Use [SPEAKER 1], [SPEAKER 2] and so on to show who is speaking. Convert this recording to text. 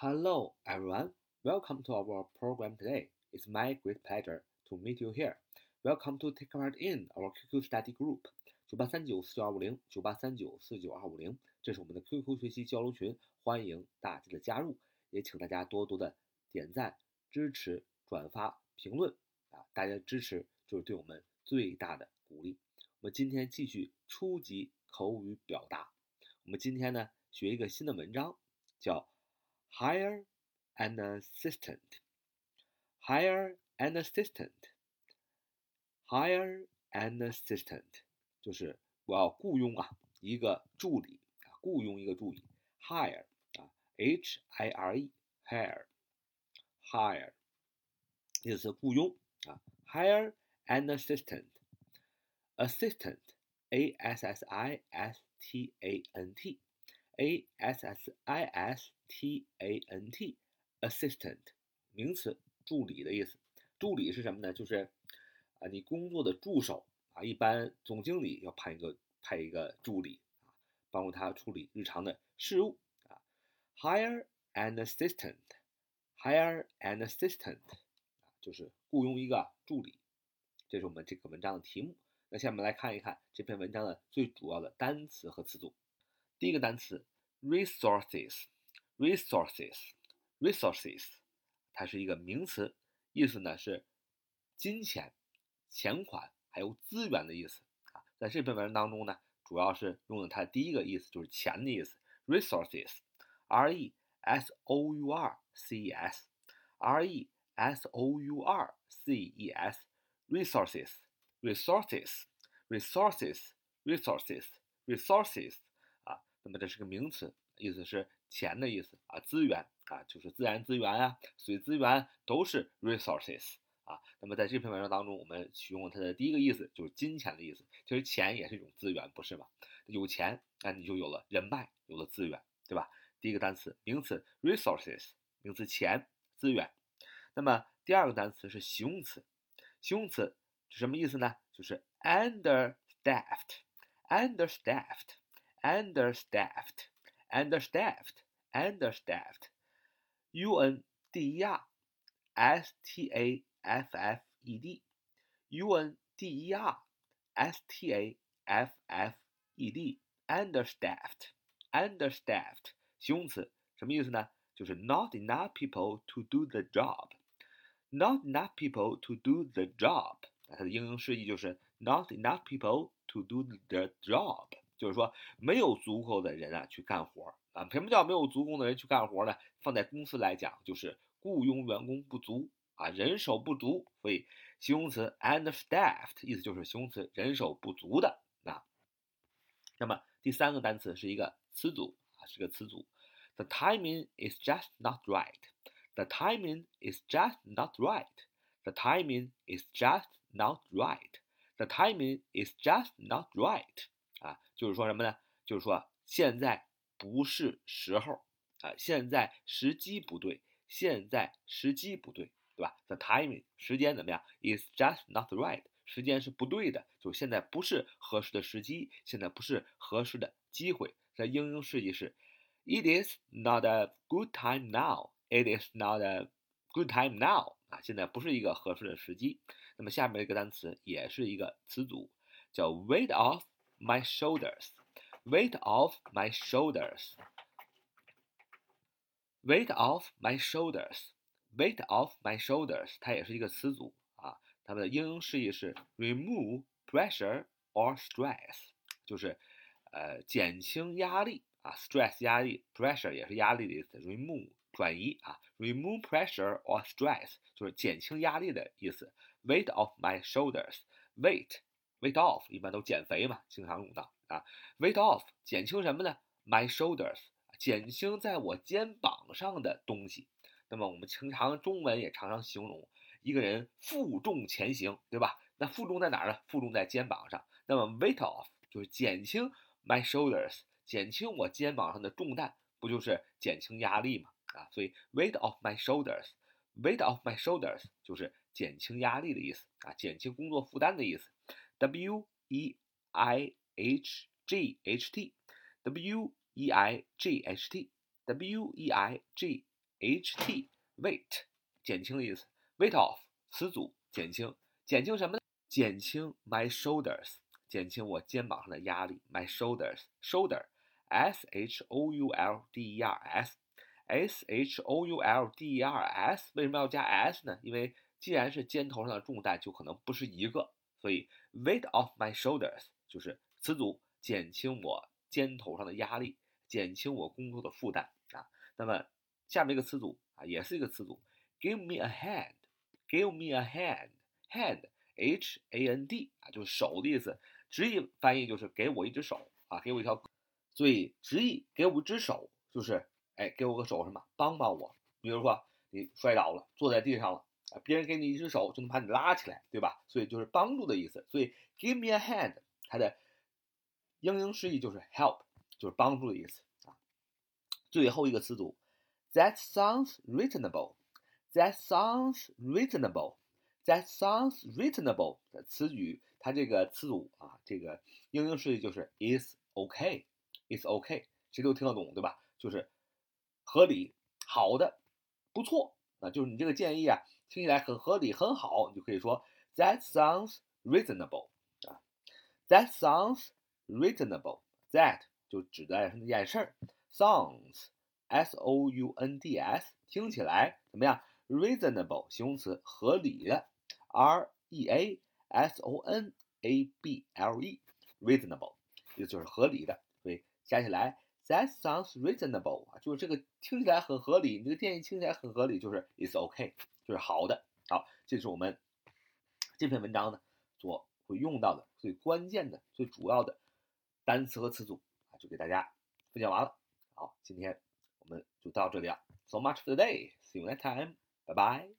[SPEAKER 1] Hello, everyone. Welcome to our program today. It's my great pleasure to meet you here. Welcome to take part in our QQ study group. 九八三九四九二五零，九八三九四九二五零，这是我们的 QQ 学习交流群，欢迎大家的加入，也请大家多多的点赞、支持、转发、评论啊！大家的支持就是对我们最大的鼓励。我们今天继续初级口语表达，我们今天呢学一个新的文章，叫 Hire an assistant. Hire an assistant. Hire an assistant. 就是我要雇佣啊一个助理啊，雇佣一个助理，hire 啊，h i r e，hire hire 意思是雇佣啊，hire an assistant，assistant a s s i s t a n t A s s i s t a n t assistant 名词，助理的意思。助理是什么呢？就是啊，你工作的助手。啊，一般总经理要派一个派一个助理啊，帮助他处理日常的事务啊。Hire an assistant，hire an assistant，啊，就是雇佣一个助理。这是我们这个文章的题目。那下面来看一看这篇文章的最主要的单词和词组。第一个单词 resources，resources，resources，它是一个名词，意思呢是金钱、钱款。还有资源的意思啊，在这篇文章当中呢，主要是用的它第一个意思就是钱的意思，resources，r e s o u r c e s，r e s o u r c e s，resources，resources，resources，resources，resources 啊， 那么这是个名词，意思是钱的意思啊，资源啊，就是自然资源啊，水资源都是 resources。啊，那么在这篇文章当中，我们取用它的第一个意思，就是金钱的意思。其实钱也是一种资源，不是吗？有钱，那你就有了人脉，有了资源，对吧？第一个单词，名词，resources，名词，钱，资源。那么第二个单词是形容词，形容词是什么意思呢？就是 understaffed，understaffed understaffed，understaffed，understaffed，understaffed，u n d e r s t a F F E D U N D E R S T A F F E D understaffed understaffed 形容词什么意思呢？就是 not enough people to do the job。not enough people to do the job。它的英英释义就是 not enough people to do the job， 就是说没有足够的人啊去干活啊。什么叫没有足够的人去干活呢？放在公司来讲，就是雇佣员工不足。啊，人手不足，所以形容词 understaffed 意思就是形容词人手不足的啊。那么第三个单词是一个词组啊，是个词组。The timing is just not right. The timing is just not right. The timing is just not right. The timing is just not right. 啊，就是说什么呢？就是说现在不是时候啊，现在时机不对，现在时机不对。对吧？The timing 时间怎么样？Is just not right，时间是不对的，就现在不是合适的时机，现在不是合适的机会。在英英释义是，It is not a good time now. It is not a good time now 啊，现在不是一个合适的时机。那么下面一个单词也是一个词组，叫 wait off my shoulders。weight off my shoulders。weight off my shoulders。Weight off my shoulders，它也是一个词组啊。它们的英英释义是 remove pressure or stress，就是呃减轻压力啊，stress 压力，pressure 也是压力的意思，remove 转移啊，remove pressure or stress 就是减轻压力的意思。Weight off my shoulders，weight Weight off 一般都减肥嘛，经常用到啊。Weight off 减轻什么呢？My shoulders 减轻在我肩膀上的东西。那么我们平常中文也常常形容一个人负重前行，对吧？那负重在哪儿呢？负重在肩膀上。那么 weight off 就是减轻 my shoulders，减轻我肩膀上的重担，不就是减轻压力吗？啊，所以 weight off my shoulders，weight off my shoulders 就是减轻压力的意思啊，减轻工作负担的意思。W E I H G H T，W E I G H T，W E I G h t weight 减轻的意思，weight off 词组减轻，减轻什么呢？减轻 my shoulders，减轻我肩膀上的压力，my shoulders shoulder s h o u l d e r s s h o u l d e r s 为什么要加 s 呢？因为既然是肩头上的重担，就可能不是一个， 所以 weight off my shoulders 就是词组减轻我肩头上的压力，减轻我工作的负担啊。那么下面一个词组啊，也是一个词组，give me a hand，give me a hand，hand h a n d 啊，就是手的意思，直译翻译就是给我一只手啊，给我一条，所以直译给我一只手就是，哎，给我个手什么，帮帮我。比如说你摔倒了，坐在地上了啊，别人给你一只手就能把你拉起来，对吧？所以就是帮助的意思。所以 give me a hand，它的英英释义就是 help，就是帮助的意思啊。最后一个词组，that sounds reasonable。That sounds reasonable. That sounds reasonable 的词语，它这个词组啊，这个英英释义就是 is okay, is okay，谁都听得懂，对吧？就是合理、好的、不错啊，就是你这个建议啊，听起来很合理、很好，你就可以说 That sounds reasonable 啊。That sounds reasonable. That 就指的那件事儿，sounds s o u n d s 听起来怎么样？reasonable 形容词，合理的，r e a s o n a b l e，reasonable 也就是合理的，所以加起来，that sounds reasonable 啊，就是这个听起来很合理，你这个建议听起来很合理，就是 It's okay 就是好的。好，这是我们这篇文章呢所会用到的最关键的、最主要的单词和词组啊，就给大家分享完了。好，今天我们就到这里了，so much for today，see you next time。Bye bye.。